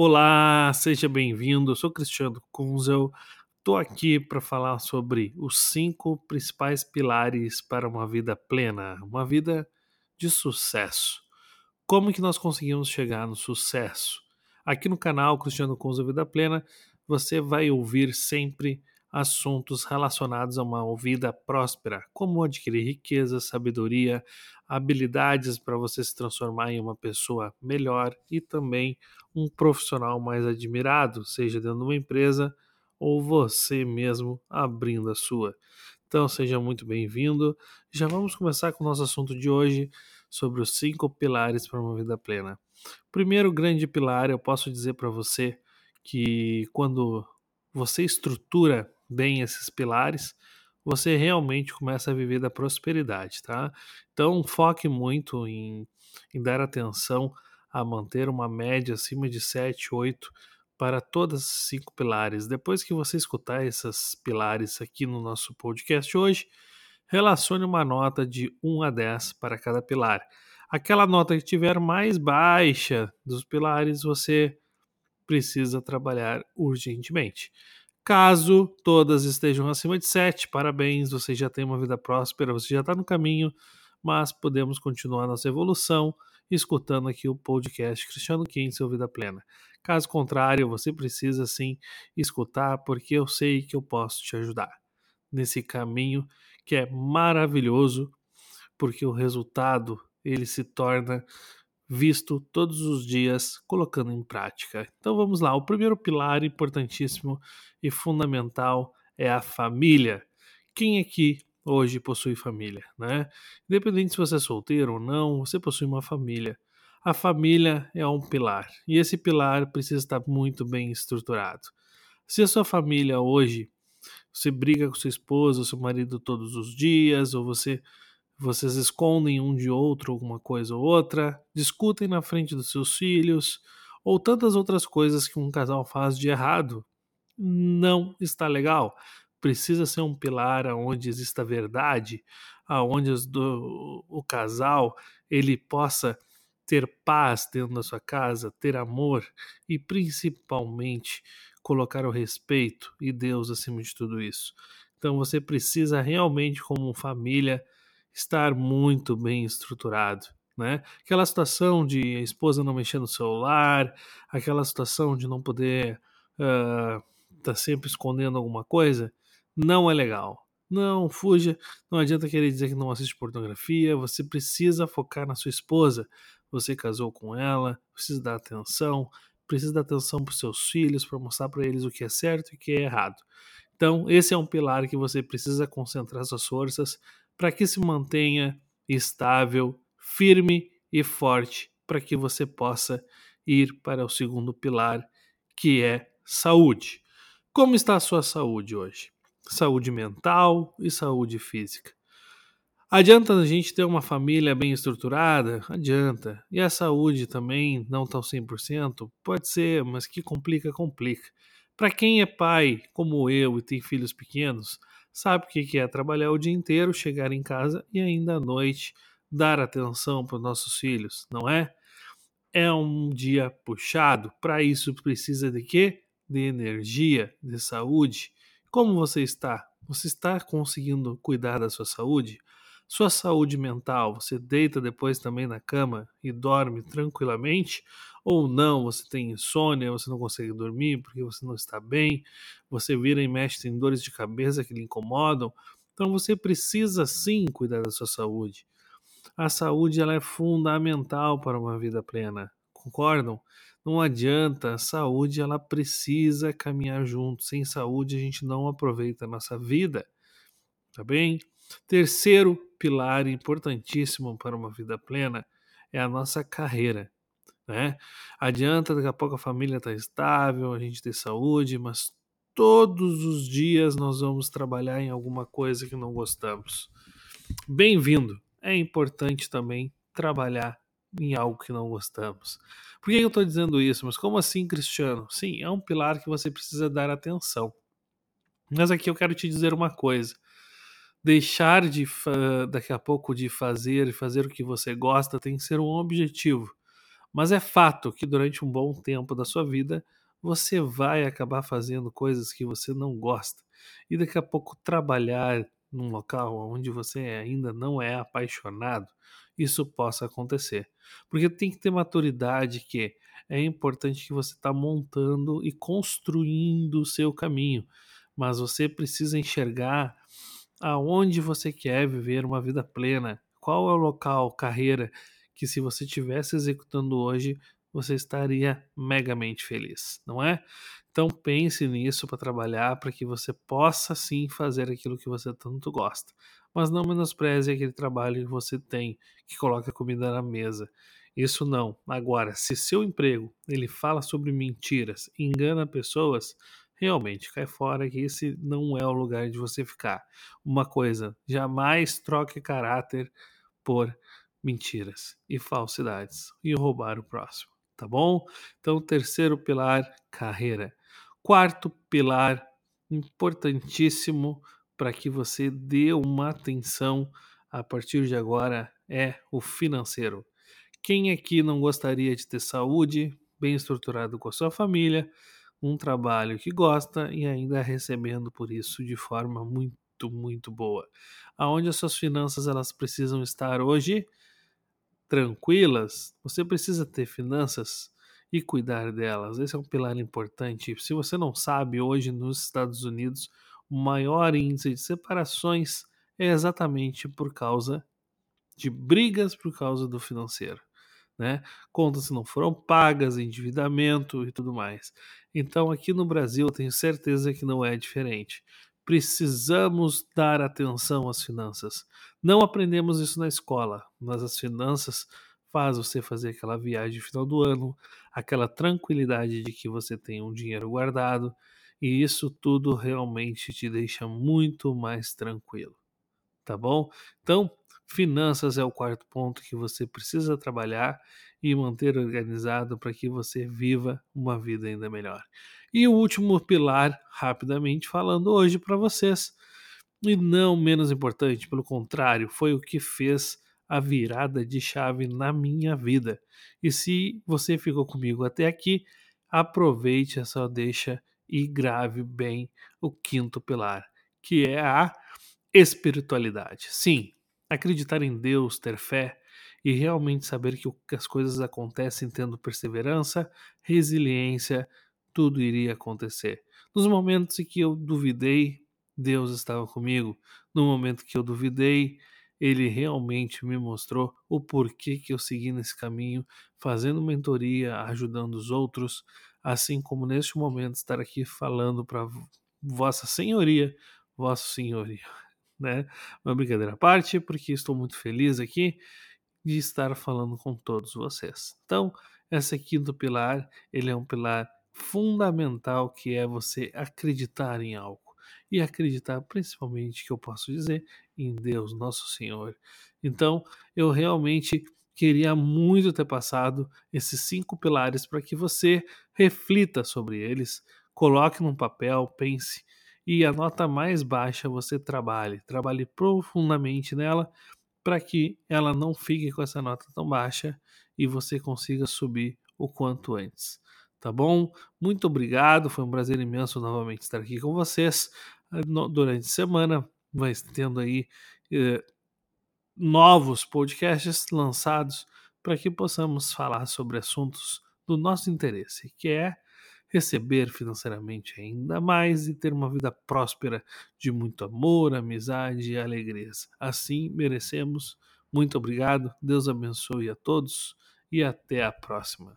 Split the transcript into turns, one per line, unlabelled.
Olá, seja bem-vindo. Eu sou Cristiano Kunzel. Estou aqui para falar sobre os cinco principais pilares para uma vida plena, uma vida de sucesso. Como que nós conseguimos chegar no sucesso? Aqui no canal Cristiano Kunzel Vida Plena, você vai ouvir sempre assuntos relacionados a uma vida próspera, como adquirir riqueza, sabedoria, habilidades para você se transformar em uma pessoa melhor e também um profissional mais admirado, seja dentro de uma empresa ou você mesmo abrindo a sua. Então seja muito bem-vindo. Já vamos começar com o nosso assunto de hoje sobre os cinco pilares para uma vida plena. Primeiro grande pilar, eu posso dizer para você que quando você estrutura bem esses pilares, você realmente começa a viver da prosperidade, tá? Então foque muito em, em dar atenção a manter uma média acima de 7, 8 para todas as cinco pilares. Depois que você escutar esses pilares aqui no nosso podcast hoje, relacione uma nota de 1 a 10 para cada pilar. Aquela nota que tiver mais baixa dos pilares, você precisa trabalhar urgentemente. Caso todas estejam acima de 7, parabéns, você já tem uma vida próspera, você já está no caminho, mas podemos continuar nossa evolução escutando aqui o podcast Cristiano Kinsel Vida Plena. Caso contrário, você precisa sim escutar, porque eu sei que eu posso te ajudar nesse caminho que é maravilhoso, porque o resultado ele se torna visto todos os dias colocando em prática. Então vamos lá, o primeiro pilar importantíssimo e fundamental é a família. Quem aqui hoje possui família, né? Independente se você é solteiro ou não, você possui uma família. A família é um pilar e esse pilar precisa estar muito bem estruturado. Se a sua família hoje você briga com sua esposa, seu marido todos os dias, ou você vocês escondem um de outro alguma coisa ou outra, discutem na frente dos seus filhos, ou tantas outras coisas que um casal faz de errado, não está legal. Precisa ser um pilar onde exista verdade, aonde o casal ele possa ter paz dentro da sua casa, ter amor e principalmente colocar o respeito e Deus acima de tudo isso. Então você precisa realmente como família estar muito bem estruturado. Né? Aquela situação de a esposa não mexer no celular, aquela situação de não poder estar uh, tá sempre escondendo alguma coisa, não é legal. Não, fuja. Não adianta querer dizer que não assiste pornografia. Você precisa focar na sua esposa. Você casou com ela, precisa dar atenção, precisa dar atenção para os seus filhos, para mostrar para eles o que é certo e o que é errado. Então, esse é um pilar que você precisa concentrar suas forças para que se mantenha estável, firme e forte, para que você possa ir para o segundo pilar, que é saúde. Como está a sua saúde hoje? Saúde mental e saúde física. Adianta a gente ter uma família bem estruturada? Adianta. E a saúde também não tão 100%? Pode ser, mas que complica, complica. Para quem é pai, como eu, e tem filhos pequenos, sabe o que é trabalhar o dia inteiro, chegar em casa e ainda à noite dar atenção para os nossos filhos, não é? É um dia puxado. Para isso precisa de quê? De energia, de saúde. Como você está? Você está conseguindo cuidar da sua saúde? Sua saúde mental, você deita depois também na cama e dorme tranquilamente? Ou não, você tem insônia, você não consegue dormir porque você não está bem, você vira e mexe, tem dores de cabeça que lhe incomodam. Então você precisa sim cuidar da sua saúde. A saúde ela é fundamental para uma vida plena, concordam? Não adianta, a saúde ela precisa caminhar junto. Sem saúde a gente não aproveita a nossa vida, tá bem? Terceiro pilar importantíssimo para uma vida plena é a nossa carreira. Né? Adianta, daqui a pouco a família está estável, a gente tem saúde, mas todos os dias nós vamos trabalhar em alguma coisa que não gostamos. Bem-vindo! É importante também trabalhar em algo que não gostamos. Por que eu estou dizendo isso? Mas como assim, Cristiano? Sim, é um pilar que você precisa dar atenção. Mas aqui eu quero te dizer uma coisa deixar de daqui a pouco de fazer e fazer o que você gosta tem que ser um objetivo. Mas é fato que durante um bom tempo da sua vida você vai acabar fazendo coisas que você não gosta. E daqui a pouco trabalhar num local onde você ainda não é apaixonado, isso possa acontecer. Porque tem que ter maturidade que é importante que você está montando e construindo o seu caminho, mas você precisa enxergar aonde você quer viver uma vida plena, qual é o local, carreira que se você estivesse executando hoje, você estaria megamente feliz, não é? Então pense nisso para trabalhar para que você possa sim fazer aquilo que você tanto gosta. Mas não menospreze aquele trabalho que você tem, que coloca comida na mesa. Isso não. Agora, se seu emprego ele fala sobre mentiras, engana pessoas, realmente cai fora que esse não é o lugar de você ficar. Uma coisa, jamais troque caráter por mentiras e falsidades e roubar o próximo, tá bom? Então, terceiro pilar, carreira. Quarto pilar, importantíssimo para que você dê uma atenção a partir de agora é o financeiro. Quem aqui não gostaria de ter saúde, bem estruturado com a sua família, um trabalho que gosta e ainda recebendo por isso de forma muito, muito boa? Aonde as suas finanças elas precisam estar hoje? tranquilas, você precisa ter finanças e cuidar delas. Esse é um pilar importante. Se você não sabe, hoje nos Estados Unidos, o maior índice de separações é exatamente por causa de brigas por causa do financeiro. Né? Contas não foram pagas, endividamento e tudo mais. Então, aqui no Brasil, tenho certeza que não é diferente. Precisamos dar atenção às finanças. Não aprendemos isso na escola, mas as finanças faz você fazer aquela viagem final do ano, aquela tranquilidade de que você tem um dinheiro guardado, e isso tudo realmente te deixa muito mais tranquilo. Tá bom? Então, finanças é o quarto ponto que você precisa trabalhar e manter organizado para que você viva uma vida ainda melhor. E o último pilar, rapidamente falando hoje para vocês, e não menos importante, pelo contrário, foi o que fez a virada de chave na minha vida. E se você ficou comigo até aqui, aproveite essa deixa e grave bem o quinto pilar, que é a espiritualidade. Sim, acreditar em Deus, ter fé e realmente saber que as coisas acontecem tendo perseverança, resiliência, tudo iria acontecer. Nos momentos em que eu duvidei, Deus estava comigo. No momento que eu duvidei, ele realmente me mostrou o porquê que eu segui nesse caminho, fazendo mentoria, ajudando os outros, assim como neste momento estar aqui falando para Vossa Senhoria, Vossa Senhoria, né? Uma brincadeira à parte, porque estou muito feliz aqui de estar falando com todos vocês. Então, esse quinto pilar, ele é um pilar fundamental que é você acreditar em algo. E acreditar principalmente, que eu posso dizer, em Deus, nosso Senhor. Então, eu realmente queria muito ter passado esses cinco pilares para que você reflita sobre eles, coloque num papel, pense e a nota mais baixa você trabalhe, trabalhe profundamente nela para que ela não fique com essa nota tão baixa e você consiga subir o quanto antes tá bom? Muito obrigado, foi um prazer imenso novamente estar aqui com vocês eh, durante a semana, vai tendo aí eh, novos podcasts lançados para que possamos falar sobre assuntos do nosso interesse, que é receber financeiramente ainda mais e ter uma vida próspera de muito amor, amizade e alegrias. Assim merecemos. Muito obrigado, Deus abençoe a todos e até a próxima.